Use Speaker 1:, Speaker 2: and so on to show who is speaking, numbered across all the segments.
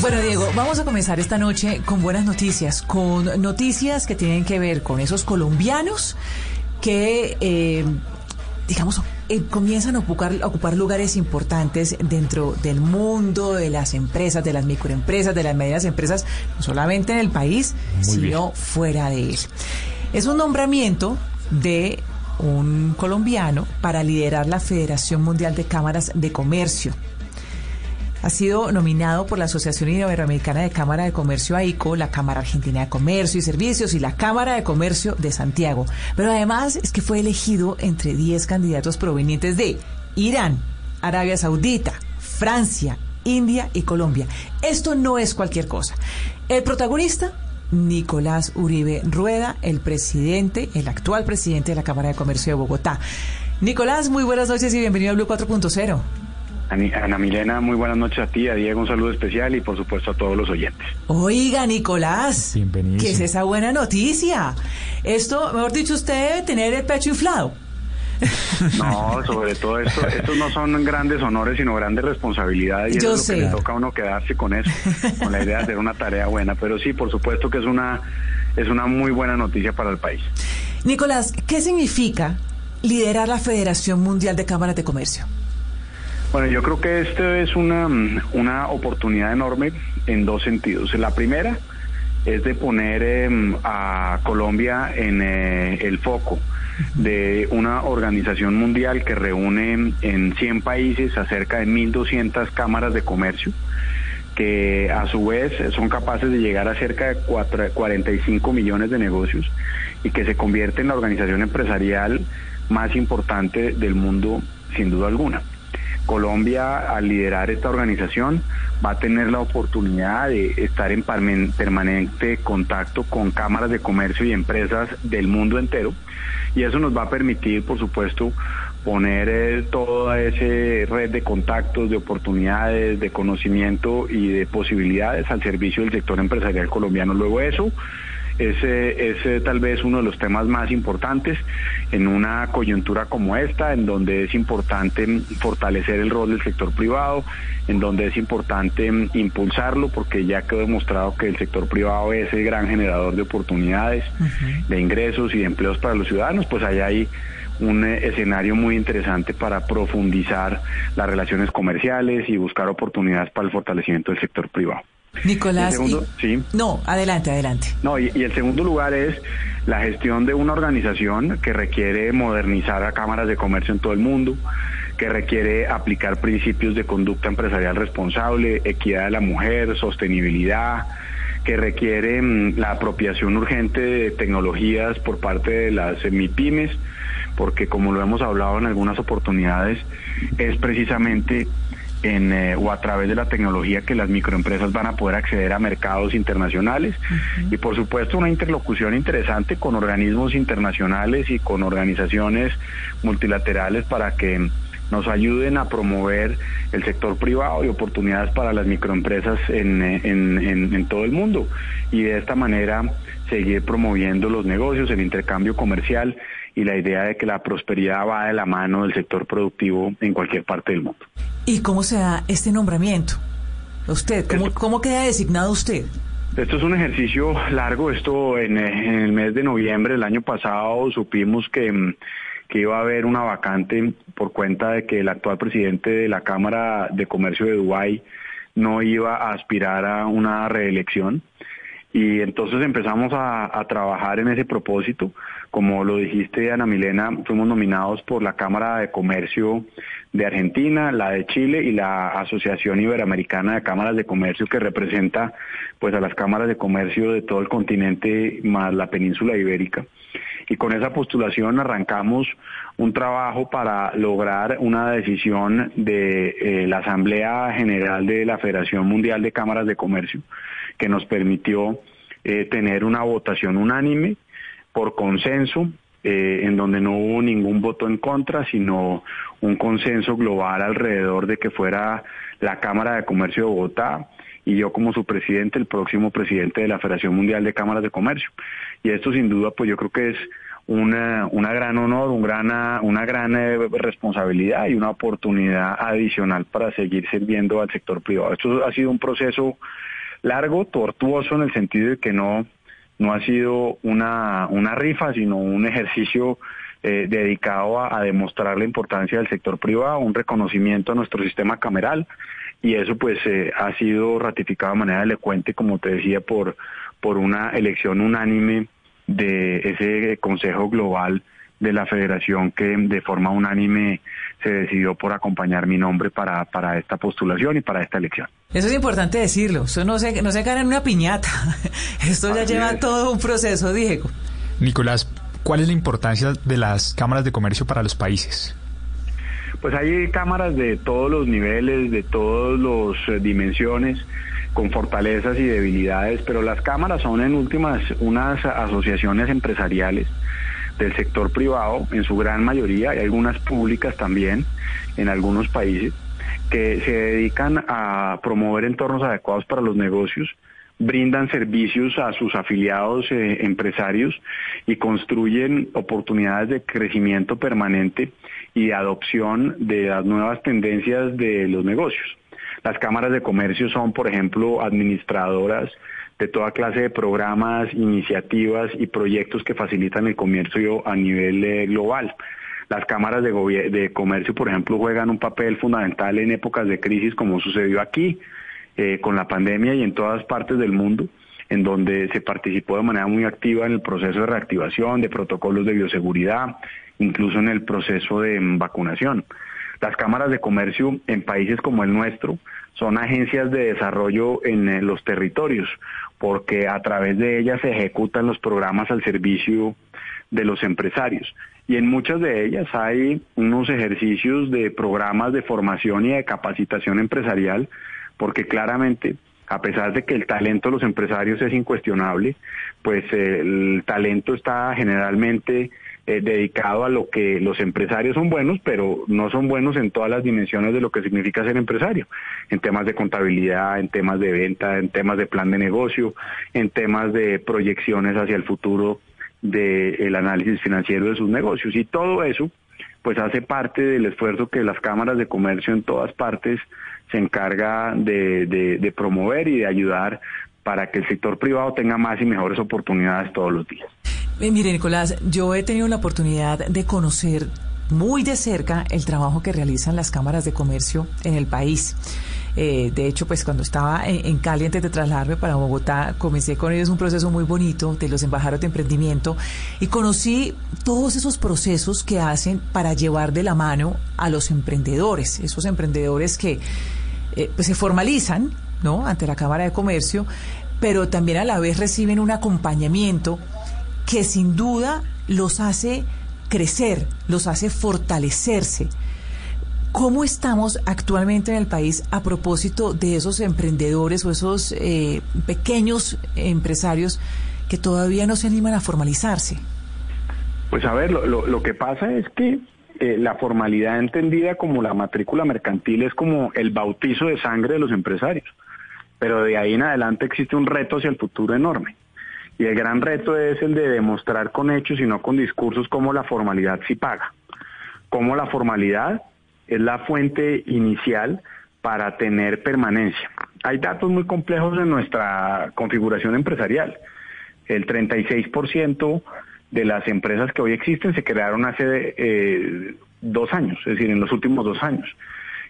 Speaker 1: Bueno, Diego, vamos a comenzar esta noche con buenas noticias, con noticias que tienen que ver con esos colombianos que, eh, digamos, eh, comienzan a ocupar, a ocupar lugares importantes dentro del mundo de las empresas, de las microempresas, de las medianas empresas, no solamente en el país, sino fuera de él. Es un nombramiento de un colombiano para liderar la Federación Mundial de Cámaras de Comercio. Ha sido nominado por la Asociación Iberoamericana de Cámara de Comercio AICO, la Cámara Argentina de Comercio y Servicios y la Cámara de Comercio de Santiago. Pero además es que fue elegido entre 10 candidatos provenientes de Irán, Arabia Saudita, Francia, India y Colombia. Esto no es cualquier cosa. El protagonista, Nicolás Uribe Rueda, el presidente, el actual presidente de la Cámara de Comercio de Bogotá. Nicolás, muy buenas noches y bienvenido a Blue 4.0.
Speaker 2: Ana Milena, muy buenas noches a ti, a Diego un saludo especial y por supuesto a todos los oyentes.
Speaker 1: Oiga, Nicolás,
Speaker 3: Bienvenido.
Speaker 1: ¿qué es esa buena noticia? Esto, mejor dicho, usted debe tener el pecho inflado.
Speaker 2: No, sobre todo esto, estos no son grandes honores, sino grandes responsabilidades y
Speaker 1: Yo
Speaker 2: eso es lo
Speaker 1: sé.
Speaker 2: que le toca a uno quedarse con eso, con la idea de hacer una tarea buena. Pero sí, por supuesto que es una, es una muy buena noticia para el país.
Speaker 1: Nicolás, ¿qué significa liderar la Federación Mundial de Cámaras de Comercio?
Speaker 2: Bueno, yo creo que esto es una, mm, una oportunidad enorme en dos sentidos. La primera es de poner em, a Colombia en eh, el foco de una organización mundial que reúne en 100 países a cerca de 1.200 cámaras de comercio que a su vez son capaces de llegar a cerca de cuatro- 45 millones de negocios y que se convierte en la organización empresarial más importante del mundo sin duda alguna. Colombia, al liderar esta organización, va a tener la oportunidad de estar en permanente contacto con cámaras de comercio y empresas del mundo entero. Y eso nos va a permitir, por supuesto, poner eh, toda esa red de contactos, de oportunidades, de conocimiento y de posibilidades al servicio del sector empresarial colombiano. Luego eso ese es eh, tal vez uno de los temas más importantes en una coyuntura como esta, en donde es importante mm, fortalecer el rol del sector privado, en donde es importante mm, impulsarlo, porque ya quedó demostrado que el sector privado es el gran generador de oportunidades, de ingresos y de empleos para los ciudadanos, pues allá hay un eh, escenario muy interesante para profundizar las relaciones comerciales y buscar oportunidades para el fortalecimiento del sector privado.
Speaker 1: Nicolás,
Speaker 2: El segundo,
Speaker 1: y-
Speaker 2: sí.
Speaker 1: no, adelante, adelante.
Speaker 2: No, y, y el segundo lugar es la gestión de una organización que requiere modernizar a cámaras de comercio en todo el mundo, que requiere aplicar principios de conducta empresarial responsable, equidad de la mujer, sostenibilidad, que requiere mm, la apropiación urgente de tecnologías por parte de las MIPIMES, porque como lo hemos hablado en algunas oportunidades, es precisamente en, eh, o a través de la tecnología que las microempresas van a poder acceder a mercados internacionales. Y por supuesto una interlocución interesante con organismos internacionales y con organizaciones multilaterales para que nos ayuden a promover el sector privado y oportunidades para las microempresas en, en- en- en todo el mundo. Y de esta manera seguir promoviendo los negocios, el intercambio comercial y la idea de que la prosperidad va de la mano del sector productivo en cualquier parte del mundo.
Speaker 1: ¿Y cómo se da este nombramiento? Usted, ¿cómo,
Speaker 2: Esto-
Speaker 1: cómo queda designado usted?
Speaker 2: Esto es un ejercicio largo. Esto en, eh, en el mes de noviembre del año pasado supimos que, mm, que iba a haber una vacante por cuenta de que el actual presidente de la Cámara de Comercio de Dubái no iba a aspirar a una reelección. Y entonces empezamos a, trabajar en ese propósito. Como lo dijiste, Ana Milena, fuimos nominados por la Cámara de Comercio de Argentina, la de Chile y la Asociación Iberoamericana de Cámaras de Comercio que representa pues a las cámaras de comercio de todo el continente más la península ibérica. Y con esa postulación arrancamos un trabajo para lograr una decisión de eh, la Asamblea General de la Federación Mundial de Cámaras de Comercio que nos permitió eh, tener una votación unánime por consenso eh, en donde no hubo ningún voto en contra, sino un consenso global alrededor de que fuera la Cámara de Comercio de Bogotá y yo como su presidente, el próximo presidente de la Federación Mundial de Cámaras de Comercio. Y esto sin duda, pues yo creo que es una, una gran honor, un gran, una gran eh, responsabilidad y una oportunidad adicional para seguir sirviendo al sector privado. Esto ha sido un proceso largo, tortuoso en el sentido de que no, no ha sido una, una rifa, sino un ejercicio eh, dedicado a, demostrar la importancia del sector privado, un reconocimiento a nuestro sistema cameral y eso pues eh, ha sido ratificado de manera elocuente, como te decía, por, por una elección unánime de ese Consejo Global de la Federación que de forma unánime se decidió por acompañar mi nombre para, para esta postulación y para esta elección.
Speaker 1: Eso es importante decirlo, eso no se, no se gana en una piñata, esto ya lleva todo un proceso, Diego.
Speaker 3: Nicolás, ¿cuál es la importancia de las cámaras de comercio para los países?
Speaker 2: Pues hay cámaras de todos los niveles, de todas las eh, dimensiones, con fortalezas y debilidades, pero las cámaras son en últimas unas asociaciones empresariales del sector privado, en su gran mayoría, hay algunas públicas también en algunos países, que se dedican a promover entornos adecuados para los negocios, brindan servicios a sus afiliados eh, empresarios y construyen oportunidades de crecimiento permanente y adopción de las nuevas tendencias de los negocios. Las cámaras de comercio son, por ejemplo, administradoras de toda clase de programas, iniciativas y proyectos que facilitan el comercio a nivel eh, global. Las cámaras de, de comercio, por ejemplo, juegan un papel fundamental en épocas de crisis como sucedió aquí eh, con la pandemia y en todas partes del mundo, en donde se participó de manera muy activa en el proceso de reactivación, de protocolos de bioseguridad, incluso en el proceso de vacunación. Las cámaras de comercio en países como el nuestro son agencias de desarrollo en eh, los territorios, porque a través de ellas se ejecutan los programas al servicio de los empresarios. Y en muchas de ellas hay unos ejercicios de programas de formación y de capacitación empresarial porque claramente, a pesar de que el talento de los empresarios es incuestionable, pues eh, el talento está generalmente eh, dedicado a lo que los empresarios son buenos, pero no son buenos en todas las dimensiones de lo que significa ser empresario, en temas de contabilidad, en temas de venta, en temas de plan de negocio, en temas de proyecciones hacia el futuro del análisis financiero de sus negocios. Y todo eso, pues hace parte del esfuerzo que las cámaras de comercio en todas partes se encarga de, promover y de ayudar para que el sector privado tenga más y mejores oportunidades todos los días.
Speaker 1: Eh, mire, Nicolás, yo he tenido la oportunidad de conocer muy de cerca el trabajo que realizan las cámaras de comercio en el país. Eh, de hecho, pues cuando estaba en, Cali antes de trasladarme para Bogotá, comencé con ellos un proceso muy bonito de los embajadores de emprendimiento y conocí todos esos procesos que hacen para llevar de la mano a los emprendedores, esos emprendedores que eh, pues se formalizan ¿no? ante la Cámara de Comercio, pero también a la vez reciben un acompañamiento que sin duda los hace crecer, los hace fortalecerse. ¿Cómo estamos actualmente en el país a propósito de esos emprendedores o esos eh, pequeños empresarios que todavía no se animan a formalizarse?
Speaker 2: Pues a ver, lo, que pasa es que eh, la formalidad entendida como la matrícula mercantil es como el bautizo de sangre de los empresarios. Pero de ahí en adelante existe un reto hacia el futuro enorme. Y el gran reto es el de demostrar con hechos y no con discursos cómo la formalidad sí paga. Cómo la formalidad es la fuente inicial para tener permanencia. Hay datos muy complejos en nuestra configuración empresarial. El 36% de las empresas que hoy existen se crearon hace eh, dos años, es decir, en los últimos dos años.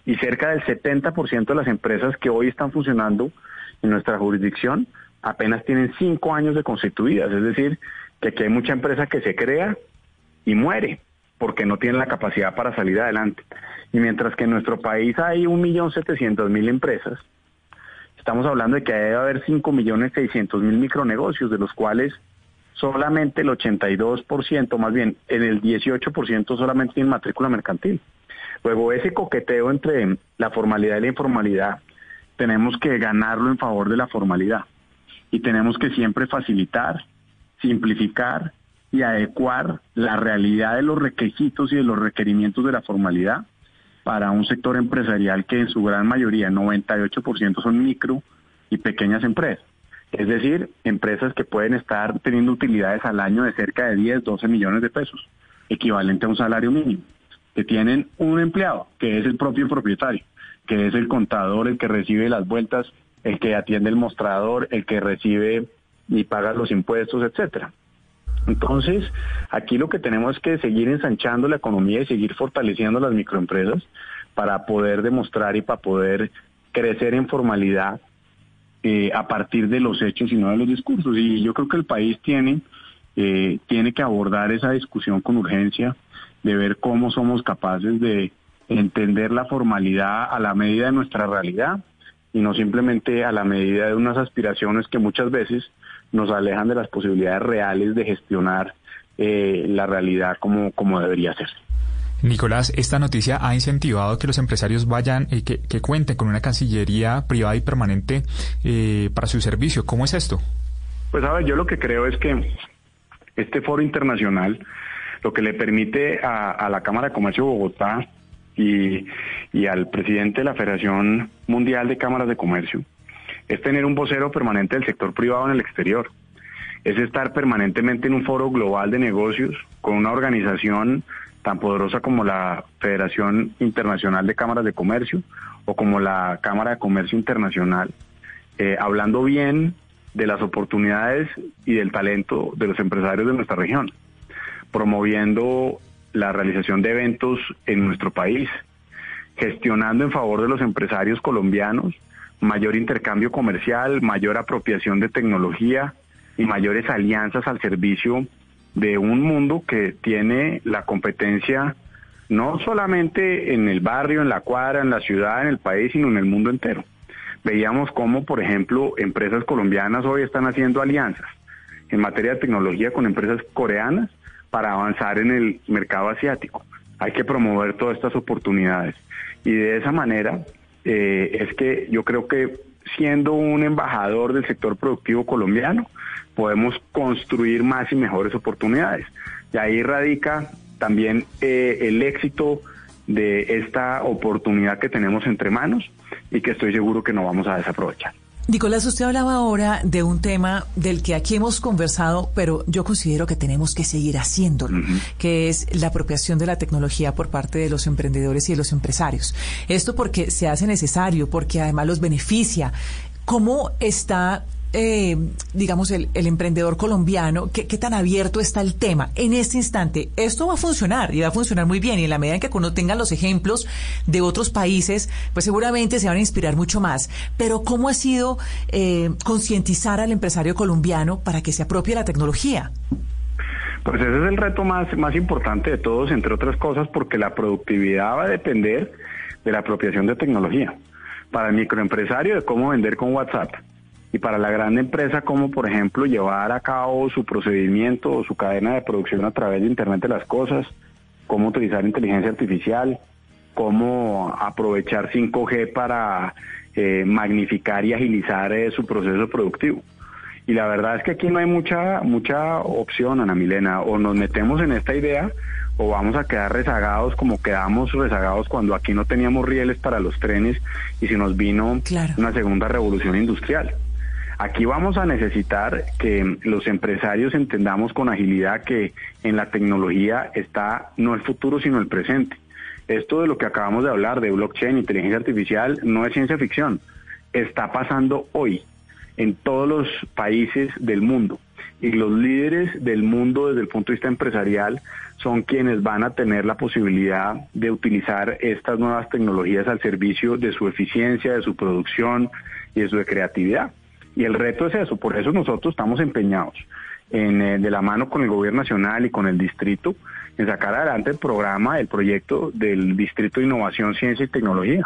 Speaker 2: Y cerca del 70% de las empresas que hoy están funcionando en nuestra jurisdicción apenas tienen cinco años de constituidas. Es decir, que aquí hay mucha empresa que se crea y muere porque no tiene la capacidad para salir adelante. Y mientras que en nuestro país hay 1.700.000 empresas, estamos hablando de que debe haber 5.600.000 micronegocios, de los cuales solamente el 82%, más bien en el 18% solamente tiene matrícula mercantil. Luego ese coqueteo entre la formalidad y la informalidad, tenemos que ganarlo en favor de la formalidad y tenemos que siempre facilitar, simplificar y adecuar la realidad de los requisitos y de los requerimientos de la formalidad para un sector empresarial que en su gran mayoría, 98% son micro y pequeñas empresas. Es decir, empresas que pueden estar teniendo utilidades al año de cerca de 10, 12 millones de pesos, equivalente a un salario mínimo, que tienen un empleado, que es el propio propietario, que es el contador, el que recibe las vueltas, el que atiende el mostrador, el que recibe y paga los impuestos, etcétera. Entonces, aquí lo que tenemos es que seguir ensanchando la economía y seguir fortaleciendo las microempresas para poder demostrar y para poder crecer en formalidad eh, a partir de los hechos y no de los discursos. Y yo creo que el país tiene, eh, tiene que abordar esa discusión con urgencia, de ver cómo somos capaces de entender la formalidad a la medida de nuestra realidad y no simplemente a la medida de unas aspiraciones que muchas veces nos alejan de las posibilidades reales de gestionar eh, la realidad como, como debería ser.
Speaker 3: Nicolás, esta noticia ha incentivado que los empresarios vayan, y que, que, cuenten con una cancillería privada y permanente eh, para su servicio. ¿Cómo es esto?
Speaker 2: Pues a ver, yo lo que creo es que este foro internacional lo que le permite a, a la Cámara de Comercio de Bogotá y, y al presidente de la Federación Mundial de Cámaras de Comercio es tener un vocero permanente del sector privado en el exterior, es estar permanentemente en un foro global de negocios con una organización tan poderosa como la Federación Internacional de Cámaras de Comercio o como la Cámara de Comercio Internacional, eh, hablando bien de las oportunidades y del talento de los empresarios de nuestra región, promoviendo la realización de eventos en nuestro país, gestionando en favor de los empresarios colombianos mayor intercambio comercial, mayor apropiación de tecnología y mayores alianzas al servicio de un mundo que tiene la competencia no solamente en el barrio, en la cuadra, en la ciudad, en el país, sino en el mundo entero. Veíamos cómo, por ejemplo, empresas colombianas hoy están haciendo alianzas en materia de tecnología con empresas coreanas para avanzar en el mercado asiático. Hay que promover todas estas oportunidades. Y de esa manera eh, es que yo creo que siendo un embajador del sector productivo colombiano, podemos construir más y mejores oportunidades. Y ahí radica también eh, el éxito de esta oportunidad que tenemos entre manos y que estoy seguro que no vamos a desaprovechar.
Speaker 1: Nicolás, usted hablaba ahora de un tema del que aquí hemos conversado, pero yo considero que tenemos que seguir haciéndolo, que es la apropiación de la tecnología por parte de los emprendedores y de los empresarios. Esto porque se hace necesario, porque además los beneficia. ¿Cómo está eh, digamos, el, emprendedor colombiano, ¿qué, tan abierto está el tema en este instante? Esto va a funcionar y va a funcionar muy bien y en la medida en que uno tenga los ejemplos de otros países, pues seguramente se van a inspirar mucho más. Pero ¿cómo ha sido eh, concientizar al empresario colombiano para que se apropie la tecnología?
Speaker 2: Pues ese es el reto más, más importante de todos, entre otras cosas, porque la productividad va a depender de la apropiación de tecnología. Para el microempresario, de cómo vender con WhatsApp y para la gran empresa como por ejemplo llevar a cabo su procedimiento o su cadena de producción a través de Internet de las Cosas, cómo utilizar inteligencia artificial, cómo aprovechar 5G para eh, magnificar y agilizar eh, su proceso productivo. Y la verdad es que aquí no hay mucha mucha opción, Ana Milena, o nos metemos en esta idea o vamos a quedar rezagados como quedamos rezagados cuando aquí no teníamos rieles para los trenes y se nos vino una segunda revolución industrial. Aquí vamos a necesitar que los empresarios entendamos con agilidad que en la tecnología está no el futuro, sino el presente. Esto de lo que acabamos de hablar, de blockchain, inteligencia artificial, no es ciencia ficción. Está pasando hoy en todos los países del mundo. Y los líderes del mundo desde el punto de vista empresarial son quienes van a tener la posibilidad de utilizar estas nuevas tecnologías al servicio de su eficiencia, de su producción y de su creatividad. Y el reto es eso, por eso nosotros estamos empeñados en, eh, de la mano con el gobierno nacional y con el distrito en sacar adelante el programa, el proyecto del Distrito de Innovación, Ciencia y Tecnología,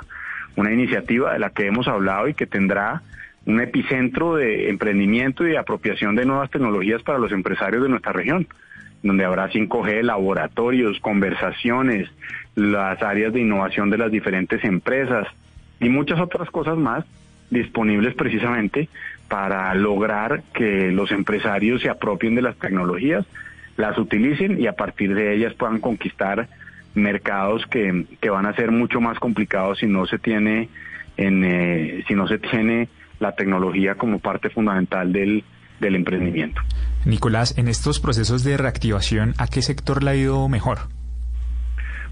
Speaker 2: una iniciativa de la que hemos hablado y que tendrá un epicentro de emprendimiento y de apropiación de nuevas tecnologías para los empresarios de nuestra región, donde habrá 5G, laboratorios, conversaciones, las áreas de innovación de las diferentes empresas y muchas otras cosas más disponibles precisamente para lograr que los empresarios se apropien de las tecnologías, las utilicen y a partir de ellas puedan conquistar mercados que, que van a ser mucho más complicados si no se tiene en, eh, si no se tiene la tecnología como parte fundamental del, del emprendimiento.
Speaker 3: Nicolás, en estos procesos de reactivación, ¿a qué sector le ha ido mejor?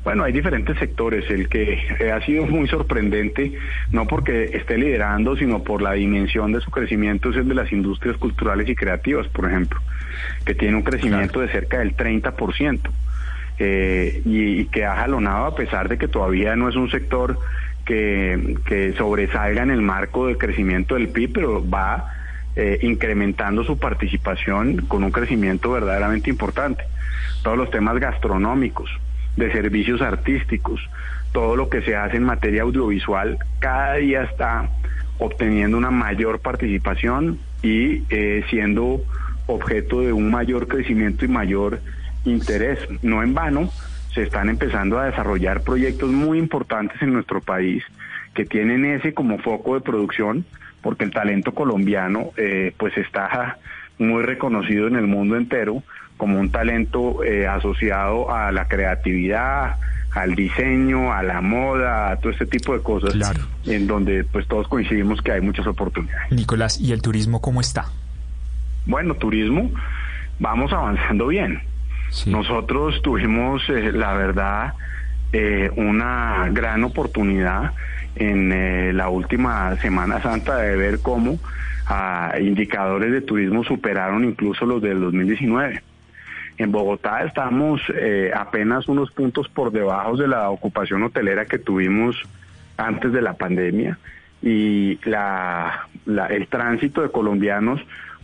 Speaker 2: Bueno, hay diferentes sectores. El que ha sido muy sorprendente, no porque esté liderando, sino por la dimensión de su crecimiento, es el de las industrias culturales y creativas, por ejemplo, que tiene un crecimiento de cerca del 30%. Eh, y, y, que ha jalonado a pesar de que todavía no es un sector que, que sobresalga en el marco del crecimiento del PIB, pero va eh, incrementando su participación con un crecimiento verdaderamente importante. Todos los temas gastronómicos, de servicios artísticos, todo lo que se hace en materia audiovisual, cada día está obteniendo una mayor participación y eh, siendo objeto de un mayor crecimiento y mayor interés. No en vano, se están empezando a desarrollar proyectos muy importantes en nuestro país que tienen ese como foco de producción, porque el talento colombiano eh, pues está muy reconocido en el mundo entero como un talento eh, asociado a la creatividad, al diseño, a la moda, a todo este tipo de cosas,
Speaker 3: Claro.
Speaker 2: en donde pues todos coincidimos que hay muchas oportunidades.
Speaker 3: Nicolás, ¿y el turismo cómo está?
Speaker 2: Bueno, turismo, vamos avanzando bien.
Speaker 3: Sí.
Speaker 2: Nosotros tuvimos, eh, la verdad, eh, una gran oportunidad en eh, la última Semana Santa de ver cómo ah, indicadores de turismo superaron incluso los del 2019. En Bogotá estamos eh, apenas unos puntos por debajo de la ocupación hotelera que tuvimos antes de la pandemia y la, el tránsito de colombianos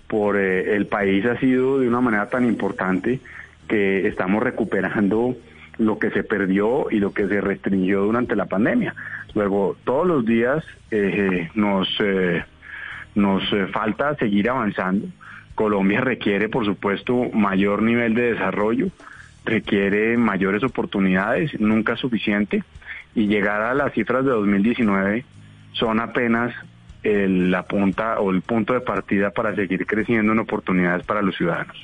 Speaker 2: por eh, el país ha sido de una manera tan importante que estamos recuperando lo que se perdió y lo que se restringió durante la pandemia. Luego, todos los días eh, nos, eh, nos falta seguir avanzando. Colombia requiere, por supuesto, mayor nivel de desarrollo, requiere mayores oportunidades, nunca suficiente, y llegar a las cifras de 2019 son apenas el- la punta o el punto de partida para seguir creciendo en oportunidades para los ciudadanos.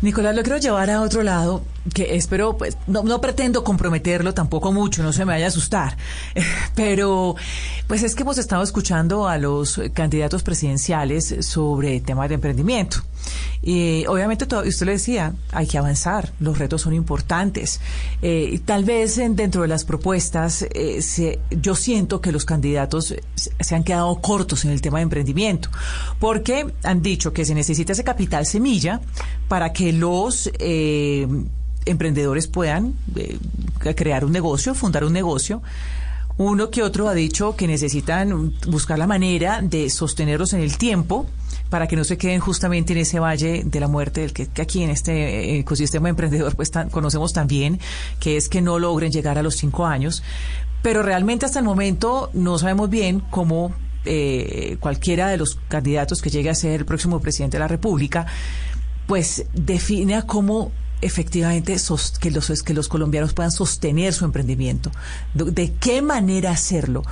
Speaker 1: Nicolás, lo quiero llevar a otro lado, que espero, pues, no, no pretendo comprometerlo tampoco mucho, no se me vaya a asustar, pero pues es que hemos estado escuchando a los candidatos presidenciales sobre temas de emprendimiento. Y obviamente, todo, usted le decía, hay que avanzar, los retos son importantes. Eh, tal vez en- dentro de las propuestas, eh, se- yo siento que los candidatos se- se han quedado cortos en el tema de emprendimiento, porque han dicho que se necesita ese capital semilla para que los eh, emprendedores puedan eh, crear un negocio, fundar un negocio. Uno que otro ha dicho que necesitan buscar la manera de sostenerlos en el tiempo para que no se queden justamente en ese valle de la muerte del que, aquí en este eh, ecosistema emprendedor pues tan- conocemos también, que es que no logren llegar a los cinco años. Pero realmente hasta el momento no sabemos bien cómo eh, cualquiera de los candidatos que llegue a ser el próximo presidente de la República, pues define a cómo efectivamente que los que los colombianos puedan sostener su emprendimiento. De qué manera hacerlo?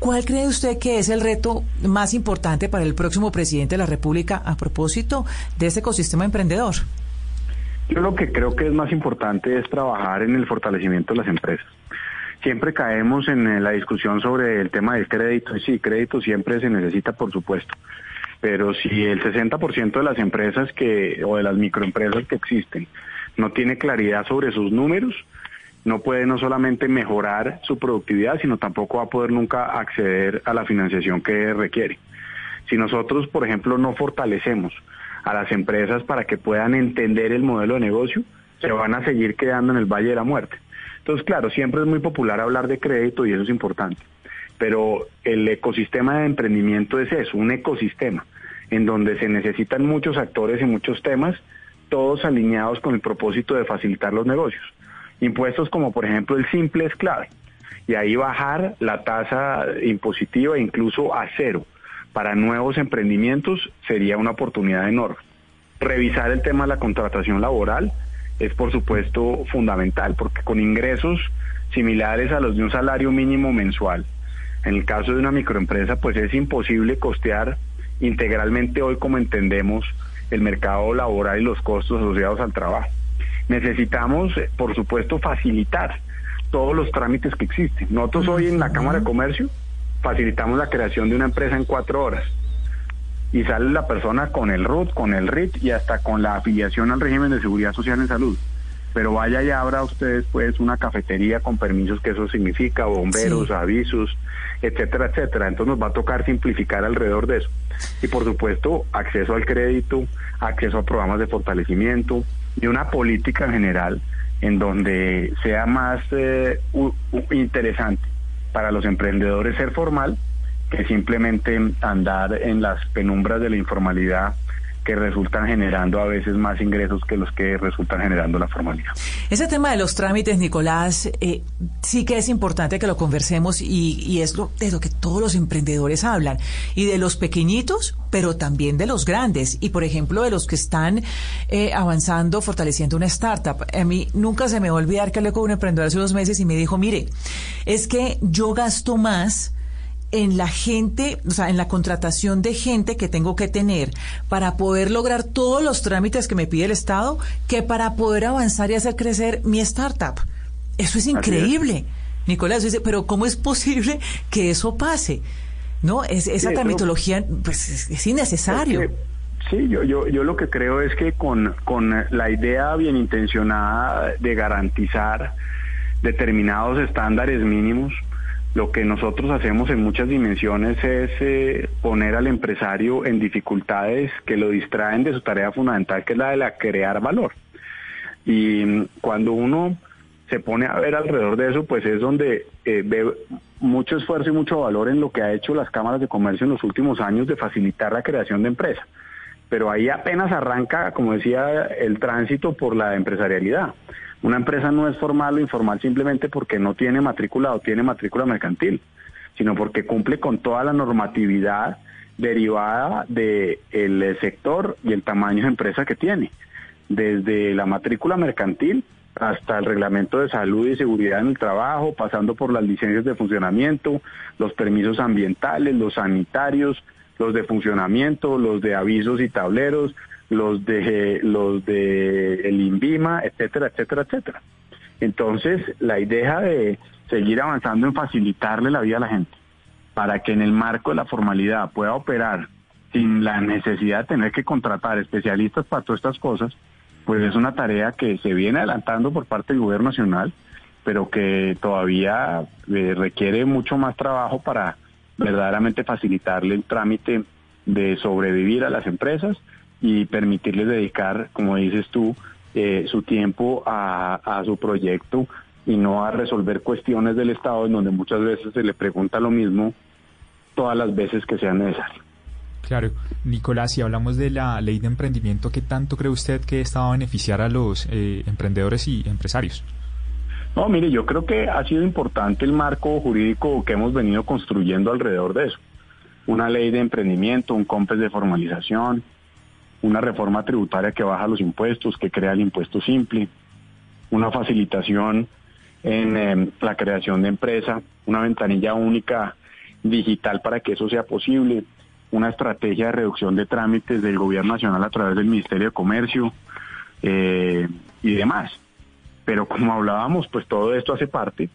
Speaker 1: ¿Cuál cree usted que es el reto más importante para el próximo presidente de la República a propósito de este ecosistema emprendedor?
Speaker 2: Yo lo que creo que es más importante es trabajar en el fortalecimiento de las empresas. Siempre caemos en eh, la discusión sobre el tema del crédito, sí, crédito siempre se necesita, por supuesto, pero si el 60% de las empresas que o de las microempresas que existen no tiene claridad sobre sus números, no puede no solamente mejorar su productividad, sino tampoco va a poder nunca acceder a la financiación que requiere. Si nosotros, por ejemplo, no fortalecemos a las empresas para que puedan entender el modelo de negocio, se van a seguir quedando en el Valle de la Muerte. Entonces, claro, siempre es muy popular hablar de crédito y eso es importante, pero el ecosistema de emprendimiento es eso, un ecosistema en donde se necesitan muchos actores y muchos temas, todos alineados con el propósito de facilitar los negocios. Impuestos como por ejemplo el simple es clave y ahí bajar la tasa impositiva incluso a cero para nuevos emprendimientos sería una oportunidad enorme. Revisar el tema de la contratación laboral es por supuesto fundamental, porque con ingresos similares a los de un salario mínimo mensual, en el caso de una microempresa, pues es imposible costear integralmente hoy como entendemos el mercado laboral y los costos asociados al trabajo. Necesitamos, por supuesto, facilitar todos los trámites que existen. Nosotros hoy en la Cámara de Comercio facilitamos la creación de una empresa en cuatro horas y sale la persona con el RUT, con el RIT y hasta con la afiliación al régimen de seguridad social en salud. Pero vaya y abra ustedes pues una cafetería con permisos que eso significa, bomberos, avisos, etcétera, etcétera. Entonces nos va a tocar simplificar alrededor de eso. Y por supuesto, acceso al crédito, acceso a programas de fortalecimiento y una política en general en donde sea más eh, interesante para los emprendedores ser formal que simplemente andar en las penumbras de la informalidad que resultan generando a veces más ingresos que los que resultan generando la formalidad.
Speaker 1: Ese tema de los trámites, Nicolás, eh, sí que es importante que lo conversemos y, es lo, de lo que todos los emprendedores hablan, y de los pequeñitos, pero también de los grandes, y por ejemplo de los que están eh, avanzando, fortaleciendo una startup. A mí nunca se me va a olvidar que hablé con un emprendedor hace unos meses y me dijo, mire, es que yo gasto más en la gente, o sea, en la contratación de gente que tengo que tener para poder lograr todos los trámites que me pide el Estado, que para poder avanzar y hacer crecer mi startup. Eso es increíble. Nicolás dice, pero ¿cómo es posible que eso pase? No, es, esa tramitología pues, es, innecesario.
Speaker 2: sí, yo, yo, yo lo que creo es que con, con la idea bien intencionada de garantizar determinados estándares mínimos, lo que nosotros hacemos en muchas dimensiones es eh, poner al empresario en dificultades que lo distraen de su tarea fundamental, que es la de la crear valor. Y mm, cuando uno se pone a ver alrededor de eso, pues es donde eh, ve mucho esfuerzo y mucho valor en lo que ha hecho las cámaras de comercio en los últimos años de facilitar la creación de empresas. Pero ahí apenas arranca, como decía, el tránsito por la empresarialidad. Una empresa no es formal o informal simplemente porque no tiene matrícula o tiene matrícula mercantil, sino porque cumple con toda la normatividad derivada del sector y el tamaño de empresa que tiene, desde la matrícula mercantil hasta el reglamento de salud y seguridad en el trabajo, pasando por las licencias de funcionamiento, los permisos ambientales, los sanitarios, los de funcionamiento, los de avisos y tableros, los de los de el INVIMA, etcétera, etcétera, etcétera. Entonces, la idea de seguir avanzando en facilitarle la vida a la gente para que en el marco de la formalidad pueda operar sin la necesidad de tener que contratar especialistas para todas estas cosas, pues es una tarea que se viene adelantando por parte del gobierno nacional, pero que todavía eh, requiere mucho más trabajo para verdaderamente facilitarle el trámite de sobrevivir a las empresas y permitirles dedicar, como dices tú, eh, su tiempo a, su proyecto y no a resolver cuestiones del Estado en donde muchas veces se le pregunta lo mismo todas las veces que sea necesario.
Speaker 3: Claro. Nicolás, si hablamos de la ley de emprendimiento, ¿qué tanto cree usted que esta va a beneficiar a los eh, emprendedores y empresarios?
Speaker 2: No, mire, yo creo que ha sido importante el marco jurídico que hemos venido construyendo alrededor de eso. Una ley de emprendimiento, un COMPES de formalización, una reforma tributaria que baja los impuestos, que crea el impuesto simple, una facilitación en em, la creación de empresa, una ventanilla única digital para que eso sea posible, una estrategia de reducción de trámites del gobierno nacional a través del Ministerio de Comercio eh, y demás. Pero como hablábamos, pues todo esto hace parte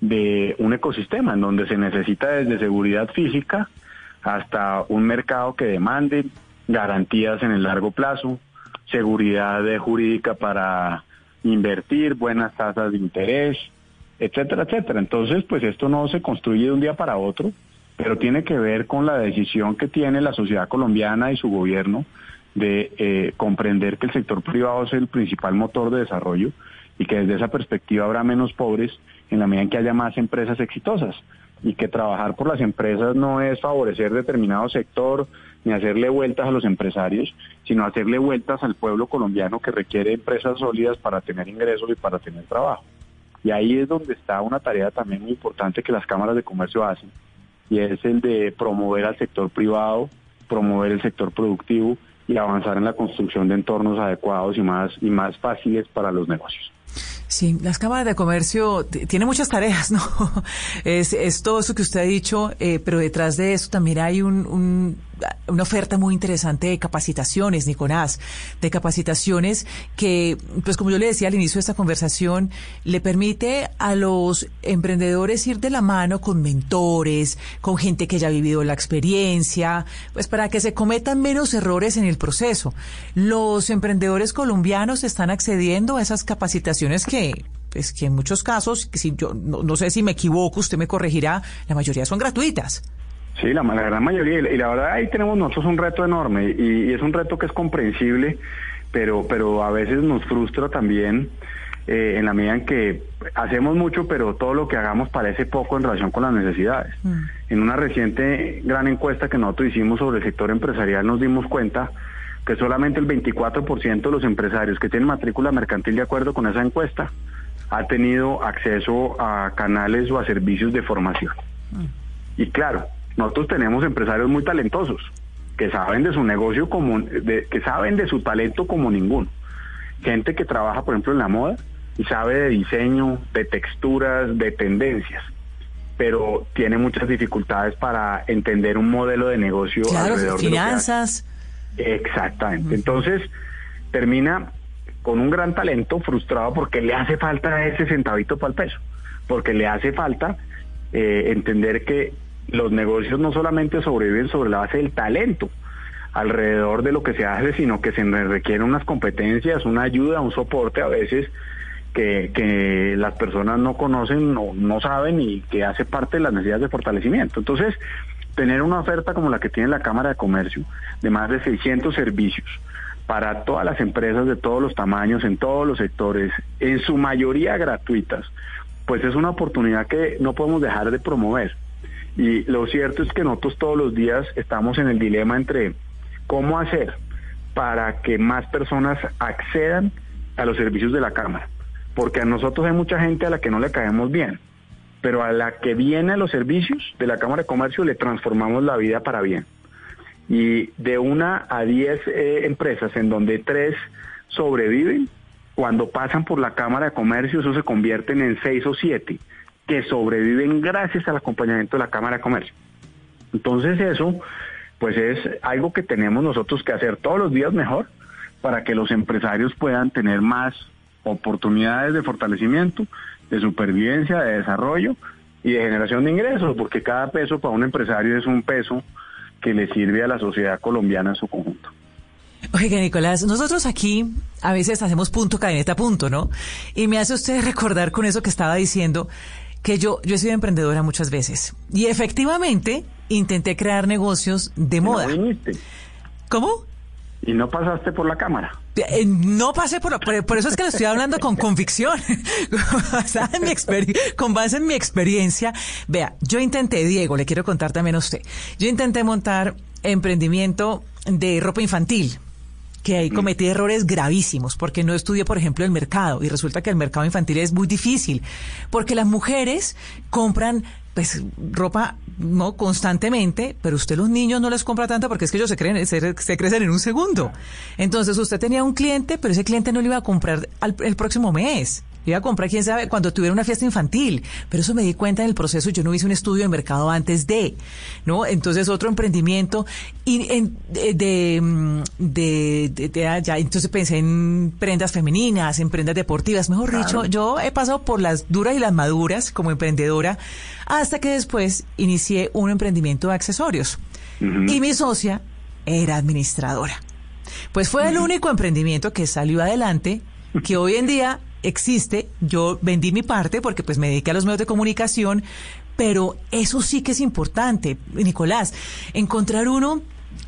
Speaker 2: de un ecosistema en donde se necesita desde seguridad física hasta un mercado que demande garantías en el largo plazo, seguridad jurídica para invertir, buenas tasas de interés, etcétera, etcétera. Entonces, pues esto no se construye de un día para otro, pero tiene que ver con la decisión que tiene la sociedad colombiana y su gobierno de eh, comprender que el sector privado es el principal motor de desarrollo y que desde esa perspectiva habrá menos pobres en la medida en que haya más empresas exitosas y que trabajar por las empresas no es favorecer determinado sector ni hacerle vueltas a los empresarios, sino hacerle vueltas al pueblo colombiano que requiere empresas sólidas para tener ingresos y para tener trabajo. Y ahí es donde está una tarea también muy importante que las cámaras de comercio hacen, y es el de promover al sector privado, promover el sector productivo y avanzar en la construcción de entornos adecuados y más, y más fáciles para los negocios.
Speaker 1: Sí, las cámaras de comercio tienen muchas tareas, ¿no? Es, es todo eso que usted ha dicho, eh, pero detrás de eso también hay un, un, una oferta muy interesante de capacitaciones, Nicolás, de capacitaciones que, pues como yo le decía al inicio de esta conversación, le permite a los emprendedores ir de la mano con mentores, con gente que ya ha vivido la experiencia, pues para que se cometan menos errores en el proceso. Los emprendedores colombianos están accediendo a esas capacitaciones que pues que en muchos casos, si yo no, sé si me equivoco, usted me corregirá, la mayoría son gratuitas.
Speaker 2: Sí, la, gran mayoría. Y la verdad ahí tenemos nosotros un reto enorme y, es un reto que es comprensible, pero, pero a veces nos frustra también eh, en la medida en que hacemos mucho, pero todo lo que hagamos parece poco en relación con las necesidades. Mm. En una reciente gran encuesta que nosotros hicimos sobre el sector empresarial nos dimos cuenta que solamente el 24% de los empresarios que tienen matrícula mercantil de acuerdo con esa encuesta ha tenido acceso a canales o a servicios de formación. Y claro, nosotros tenemos empresarios muy talentosos que saben de su negocio como que saben de su talento como ninguno. Gente que trabaja, por ejemplo, en la moda y sabe de diseño, de texturas, de tendencias, pero tiene muchas dificultades para entender un modelo de negocio
Speaker 1: claro, alrededor finanzas.
Speaker 2: Exactamente. Entonces, termina con un gran talento frustrado porque le hace falta ese centavito para el peso, porque le hace falta eh, entender que los negocios no solamente sobreviven sobre la base del talento alrededor de lo que se hace, sino que se requieren unas competencias, una ayuda, un soporte a veces que, las personas no conocen o no saben y que hace parte de las necesidades de fortalecimiento. Entonces, tener una oferta como la que tiene la Cámara de Comercio, de más de 600 servicios para todas las empresas de todos los tamaños, en todos los sectores, en su mayoría gratuitas, pues es una oportunidad que no podemos dejar de promover. Y lo cierto es que nosotros todos los días estamos en el dilema entre cómo hacer para que más personas accedan a los servicios de la Cámara. Porque a nosotros hay mucha gente a la que no le caemos bien pero a la que viene a los servicios de la Cámara de Comercio le transformamos la vida para bien. Y de una a diez eh, empresas en donde tres sobreviven, cuando pasan por la Cámara de Comercio, eso se convierten en seis o siete que sobreviven gracias al acompañamiento de la Cámara de Comercio. Entonces eso, pues es algo que tenemos nosotros que hacer todos los días mejor para que los empresarios puedan tener más oportunidades de fortalecimiento de supervivencia, de desarrollo y de generación de ingresos, porque cada peso para un empresario es un peso que le sirve a la sociedad colombiana en su conjunto.
Speaker 1: Oiga, Nicolás, nosotros aquí a veces hacemos punto cadeneta punto, ¿no? Y me hace usted recordar con eso que estaba diciendo que yo, yo he sido emprendedora muchas veces. Y efectivamente intenté crear negocios de moda. ¿Cómo?
Speaker 2: Y no pasaste por la cámara.
Speaker 1: Eh, no pasé por, por, eso es que le estoy hablando con convicción, con base en mi experiencia. Vea, yo intenté, Diego, le quiero contar también a usted, yo intenté montar emprendimiento de ropa infantil que ahí cometí errores gravísimos porque no estudié, por ejemplo, el mercado y resulta que el mercado infantil es muy difícil porque las mujeres compran pues ropa no constantemente, pero usted los niños no les compra tanto porque es que ellos se, creen, se, crecen en un segundo. Entonces usted tenía un cliente, pero ese cliente no le iba a comprar el próximo mes iba a comprar, quién sabe, cuando tuviera una fiesta infantil. Pero eso me di cuenta en el proceso, yo no hice un estudio de mercado antes de, ¿no? Entonces otro emprendimiento y en, de, mm, de, de, allá, entonces pensé en prendas femeninas, en prendas deportivas. Mejor dicho, yo he pasado por las duras y las maduras como emprendedora hasta que después inicié un emprendimiento de accesorios. Y mi socia era administradora. Pues fue el único emprendimiento que salió adelante que hoy en día existe, yo vendí mi parte porque pues me dediqué a los medios de comunicación, pero eso sí que es importante, Nicolás, encontrar uno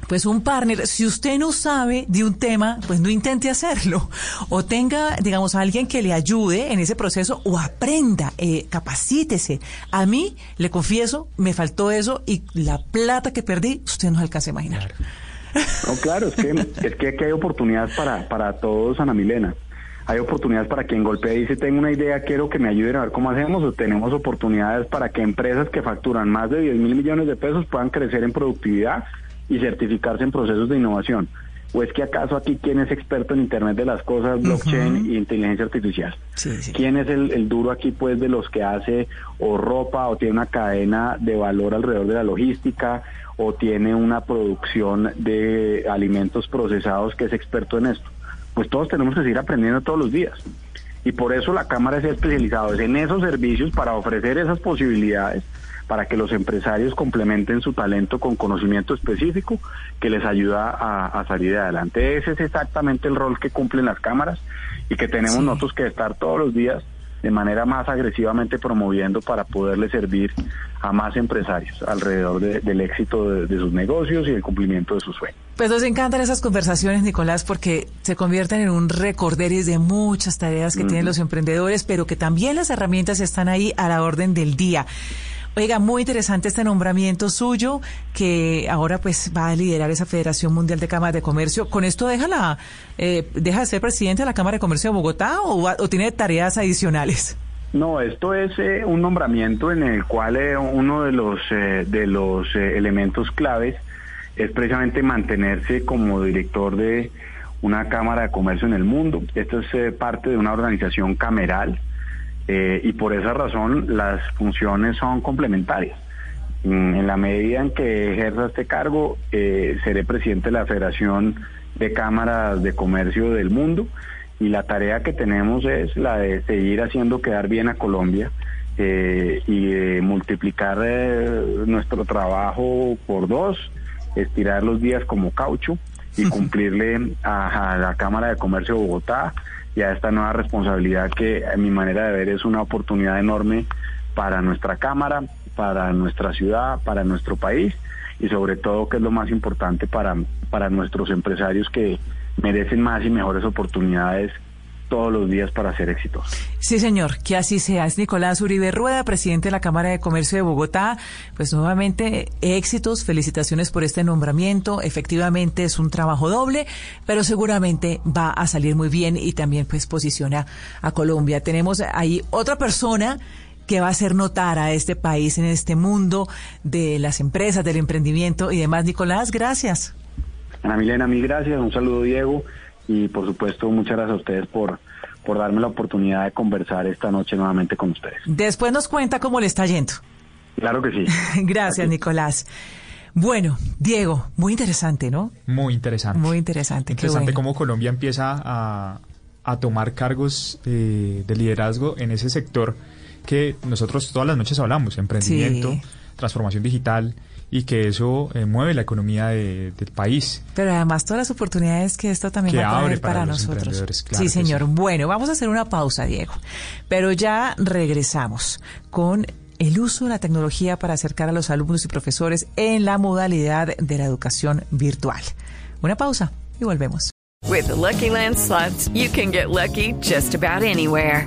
Speaker 1: pues un partner, si usted no sabe de un tema, pues no intente hacerlo. O tenga, digamos, a alguien que le ayude en ese proceso o aprenda, eh, capacítese. A mí, le confieso, me faltó eso y la plata que perdí, usted no alcanza a imaginar.
Speaker 2: No, claro, es que, es que aquí hay oportunidades para, para todos, Ana Milena hay oportunidades para quien golpea y dice, tengo una idea, quiero que me ayuden a ver cómo hacemos, o tenemos oportunidades para que empresas que facturan más de 10 mil millones de pesos puedan crecer en productividad y certificarse en procesos de innovación. ¿O es que acaso aquí quién es experto en Internet de las Cosas, blockchain e inteligencia artificial? ¿Quién es el, el, duro aquí pues de los que hace o ropa o tiene una cadena de valor alrededor de la logística o tiene una producción de alimentos procesados que es experto en esto? Pues todos tenemos que seguir aprendiendo todos los días. Y por eso la Cámara se ha especializado en esos servicios para ofrecer esas posibilidades para que los empresarios complementen su talento con conocimiento específico que les ayuda a, salir adelante. Ese es exactamente el rol que cumplen las cámaras y que tenemos nosotros que estar todos los días de manera más agresivamente promoviendo para poderle servir a más empresarios alrededor del éxito de, sus negocios y el cumplimiento de sus sueños.
Speaker 1: Pues nos encantan esas conversaciones, Nicolás, porque se convierten en un recorderis de muchas tareas que tienen los emprendedores, pero que también las herramientas están ahí a la orden del día. Oiga, muy interesante este nombramiento suyo, que ahora pues va a liderar esa Federación Mundial de Cámaras de Comercio. ¿Con esto deja, la, eh, deja de ser presidente de la Cámara de Comercio de Bogotá o, tiene tareas adicionales?
Speaker 2: No, esto es eh, un nombramiento en el cual eh, uno de los, de los elementos claves es precisamente mantenerse como director de una Cámara de Comercio en el mundo. Esto es parte de una organización cameral eh, y por esa razón las funciones son complementarias. Mm, en la medida en que ejerza este cargo, eh, seré presidente de la Federación de Cámaras de Comercio del Mundo y la tarea que tenemos es la de seguir haciendo quedar bien a Colombia eh, y multiplicar nuestro trabajo por dos, estirar los días como caucho y cumplirle a la Cámara de Comercio de Bogotá, y a esta nueva responsabilidad que a mi manera de ver es una oportunidad enorme para nuestra Cámara, para nuestra ciudad, para nuestro país y sobre todo que es lo más importante para, para nuestros empresarios que merecen más y mejores oportunidades todos los días para ser exitosos.
Speaker 1: Sí, señor, que así sea. Es Nicolás Uribe Rueda, presidente de la Cámara de Comercio de Bogotá. Pues nuevamente, éxitos, felicitaciones por este nombramiento. Efectivamente es un trabajo doble, pero seguramente va a salir muy bien y también pues posiciona a Colombia. Tenemos ahí otra persona que va a hacer notar a este país en este mundo de las empresas, del emprendimiento y demás. Nicolás, gracias.
Speaker 2: Ana Milena, mil gracias. Un saludo, Diego y por supuesto muchas gracias a ustedes por, por darme la oportunidad de conversar esta noche nuevamente con ustedes.
Speaker 1: Después nos cuenta cómo le está yendo.
Speaker 2: Claro que sí.
Speaker 1: gracias, Nicolás. Bueno, Diego, muy interesante, ¿no?
Speaker 3: Muy interesante.
Speaker 1: Muy interesante.
Speaker 3: Interesante cómo Colombia empieza a, a tomar cargos eh, de liderazgo en ese sector que nosotros todas las noches hablamos, emprendimiento, transformación digital, y que eso eh, mueve la economía del país.
Speaker 1: Pero además todas las oportunidades que esto también va a traer para, nosotros. sí, señor. Bueno, vamos a hacer una pausa, Diego. Pero ya regresamos con el uso de la tecnología para acercar a los alumnos y profesores en la modalidad de la educación virtual. Una pausa y volvemos.
Speaker 4: With Lucky Land slots, you can get lucky just about anywhere.